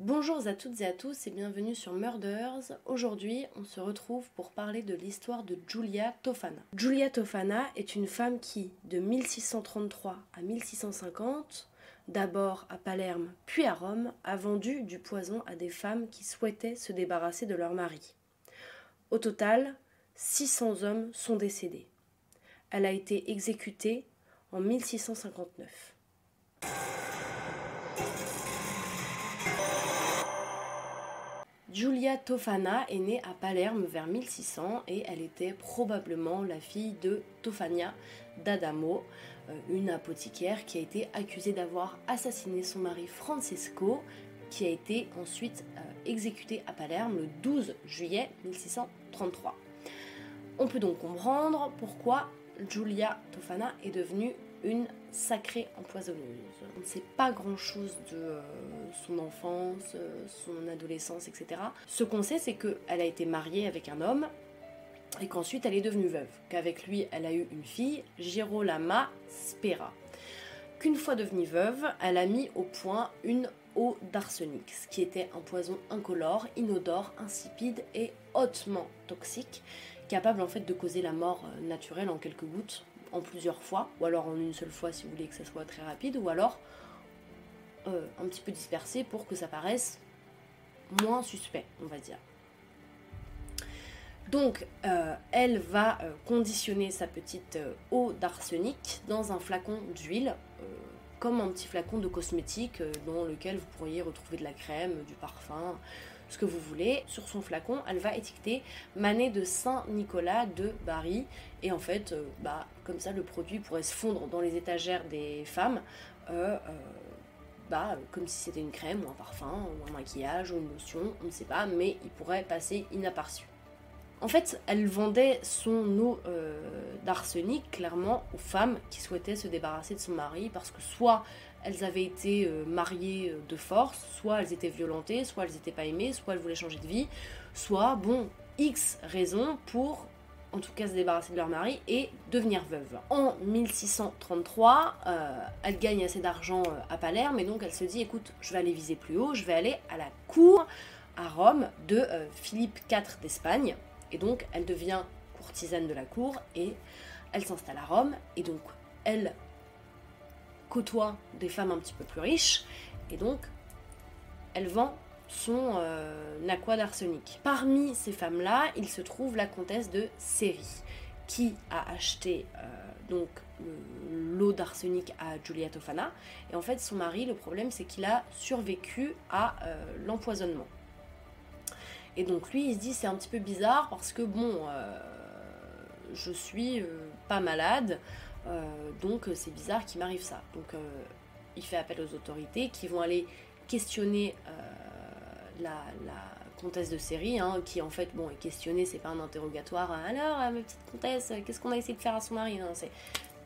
Bonjour à toutes et à tous et bienvenue sur Murders. Aujourd'hui, on se retrouve pour parler de l'histoire de Giulia Tofana. Giulia Tofana est une femme qui, de 1633 à 1650, d'abord à Palerme puis à Rome, a vendu du poison à des femmes qui souhaitaient se débarrasser de leur mari. Au total, 600 hommes sont décédés. Elle a été exécutée en 1659. Giulia Tofana est née à Palerme vers 1600 et elle était probablement la fille de Tofania d'Adamo, euh, une apothicaire qui a été accusée d'avoir assassiné son mari Francesco, qui a été ensuite euh, exécuté à Palerme le 12 juillet 1633. On peut donc comprendre pourquoi Giulia Tofana est devenue une sacrée empoisonneuse. On ne sait pas grand-chose de euh, son enfance, euh, son adolescence, etc. Ce qu'on sait, c'est qu'elle a été mariée avec un homme et qu'ensuite elle est devenue veuve. Qu'avec lui, elle a eu une fille, Girolama Spera. Qu'une fois devenue veuve, elle a mis au point une eau d'arsenic, ce qui était un poison incolore, inodore, insipide et hautement toxique, capable en fait de causer la mort euh, naturelle en quelques gouttes en plusieurs fois, ou alors en une seule fois si vous voulez que ça soit très rapide, ou alors euh, un petit peu dispersé pour que ça paraisse moins suspect, on va dire. Donc, euh, elle va euh, conditionner sa petite eau d'arsenic dans un flacon d'huile, comme un petit flacon de cosmétique dans lequel vous pourriez retrouver de la crème, du parfum, ce que vous voulez. Sur son flacon, elle va étiqueter Manet de Saint-Nicolas de Bari. Et en fait, euh, bah, comme ça, le produit pourrait se fondre dans les étagères des femmes. Euh, euh, bah, comme si c'était une crème ou un parfum ou un maquillage ou une lotion, on ne sait pas, mais il pourrait passer inaperçu. En fait, elle vendait son eau d'arsenic clairement aux femmes qui souhaitaient se débarrasser de son mari parce que soit elles avaient été euh, mariées euh, de force, soit elles étaient violentées, soit elles n'étaient pas aimées, soit elles voulaient changer de vie, soit, bon, X raisons pour en tout cas se débarrasser de leur mari et devenir veuve. En 1633, euh, elle gagne assez d'argent à Palerme et donc elle se dit écoute, je vais aller viser plus haut, je vais aller à la cour à Rome de Philippe IV d'Espagne et donc elle devient courtisane de la cour et elle s'installe à Rome et donc elle côtoie des femmes un petit peu plus riches, et donc elle vend son euh, aqua d'arsenic. Parmi ces femmes-là, il se trouve la comtesse de Série, qui a acheté euh, donc l'eau d'arsenic à Giulia Tofana. Et en fait, son mari, le problème, c'est qu'il a survécu à euh, l'empoisonnement. Et donc lui, il se dit c'est un petit peu bizarre parce que bon, je suis pas malade. Euh, donc euh, c'est bizarre qu'il m'arrive ça. Donc euh, il fait appel aux autorités qui vont aller questionner la, comtesse de série, hein, qui en fait, bon, est questionnée, c'est pas un interrogatoire. Alors, ma petite comtesse, qu'est-ce qu'on a essayé de faire à son mari? C'est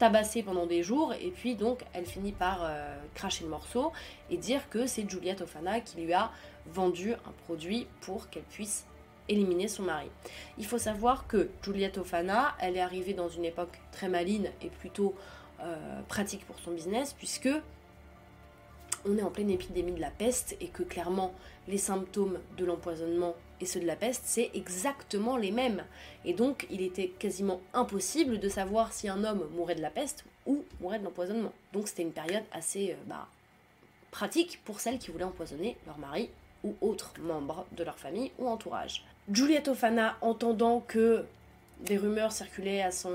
tabasser pendant des jours, et puis donc elle finit par cracher le morceau et dire que c'est Julia Tofana qui lui a vendu un produit pour qu'elle puisse éliminer son mari. Il faut savoir que Juliette Ofana, elle est arrivée dans une époque très maligne et plutôt euh, pratique pour son business, puisque on est en pleine épidémie de la peste et que clairement les symptômes de l'empoisonnement et ceux de la peste, c'est exactement les mêmes. Et donc il était quasiment impossible de savoir si un homme mourait de la peste ou mourait de l'empoisonnement. Donc c'était une période assez euh, bah, pratique pour celles qui voulaient empoisonner leur mari ou autres membres de leur famille ou entourage. Juliette Ofana, entendant que des rumeurs circulaient à son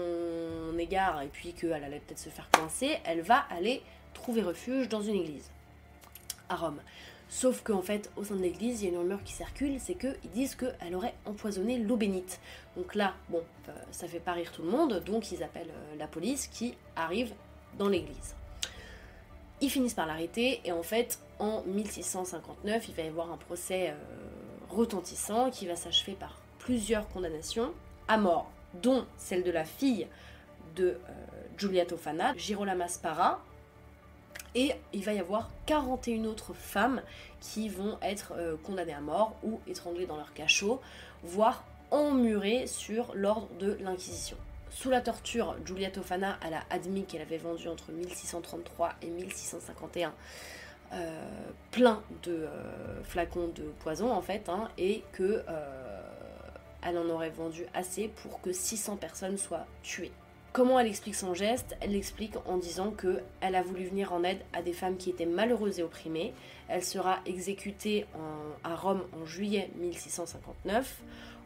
égard et puis qu'elle allait peut-être se faire coincer, elle va aller trouver refuge dans une église Rome. Sauf qu'en fait, au sein de l'église, il y a une rumeur qui circule, c'est qu'ils disent qu'elle aurait empoisonné l'eau bénite. Donc là, bon, euh, ça fait pas rire tout le monde, donc ils appellent euh, la police qui arrive dans l'église. Ils finissent par l'arrêter et en fait, en 1659, il va y avoir un procès euh, retentissant qui va s'achever par plusieurs condamnations à mort, dont celle de la fille de Giulia Tofana, Girolama Spara, et il va y avoir 41 autres femmes qui vont être euh, condamnées à mort ou étranglées dans leur cachot, voire emmurées sur l'ordre de l'Inquisition. Sous la torture, Giulia Tofana a admis qu'elle avait vendu entre 1633 et 1651 plein de flacons de poison en fait, hein, et que elle en aurait vendu assez pour que 600 personnes soient tuées. Comment elle explique son geste Elle l'explique en disant que elle a voulu venir en aide à des femmes qui étaient malheureuses et opprimées. Elle sera exécutée à Rome en juillet 1659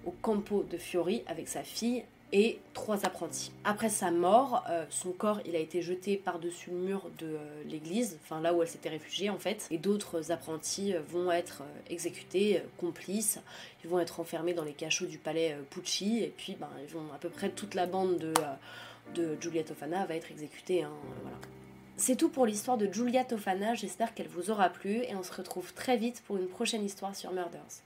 au Campo de Fiori avec sa fille et trois apprentis. Après sa mort, euh, son corps a été jeté par-dessus le mur de euh, l'église, enfin là où elle s'était réfugiée en fait, et d'autres apprentis euh, vont être exécutés, complices, ils vont être enfermés dans les cachots du palais Pucci, et puis ben, ils vont à peu près toute la bande de, de Giulia Tofana va être exécutée. Hein. C'est tout pour l'histoire de Giulia Tofana, j'espère qu'elle vous aura plu, et on se retrouve très vite pour une prochaine histoire sur Murders.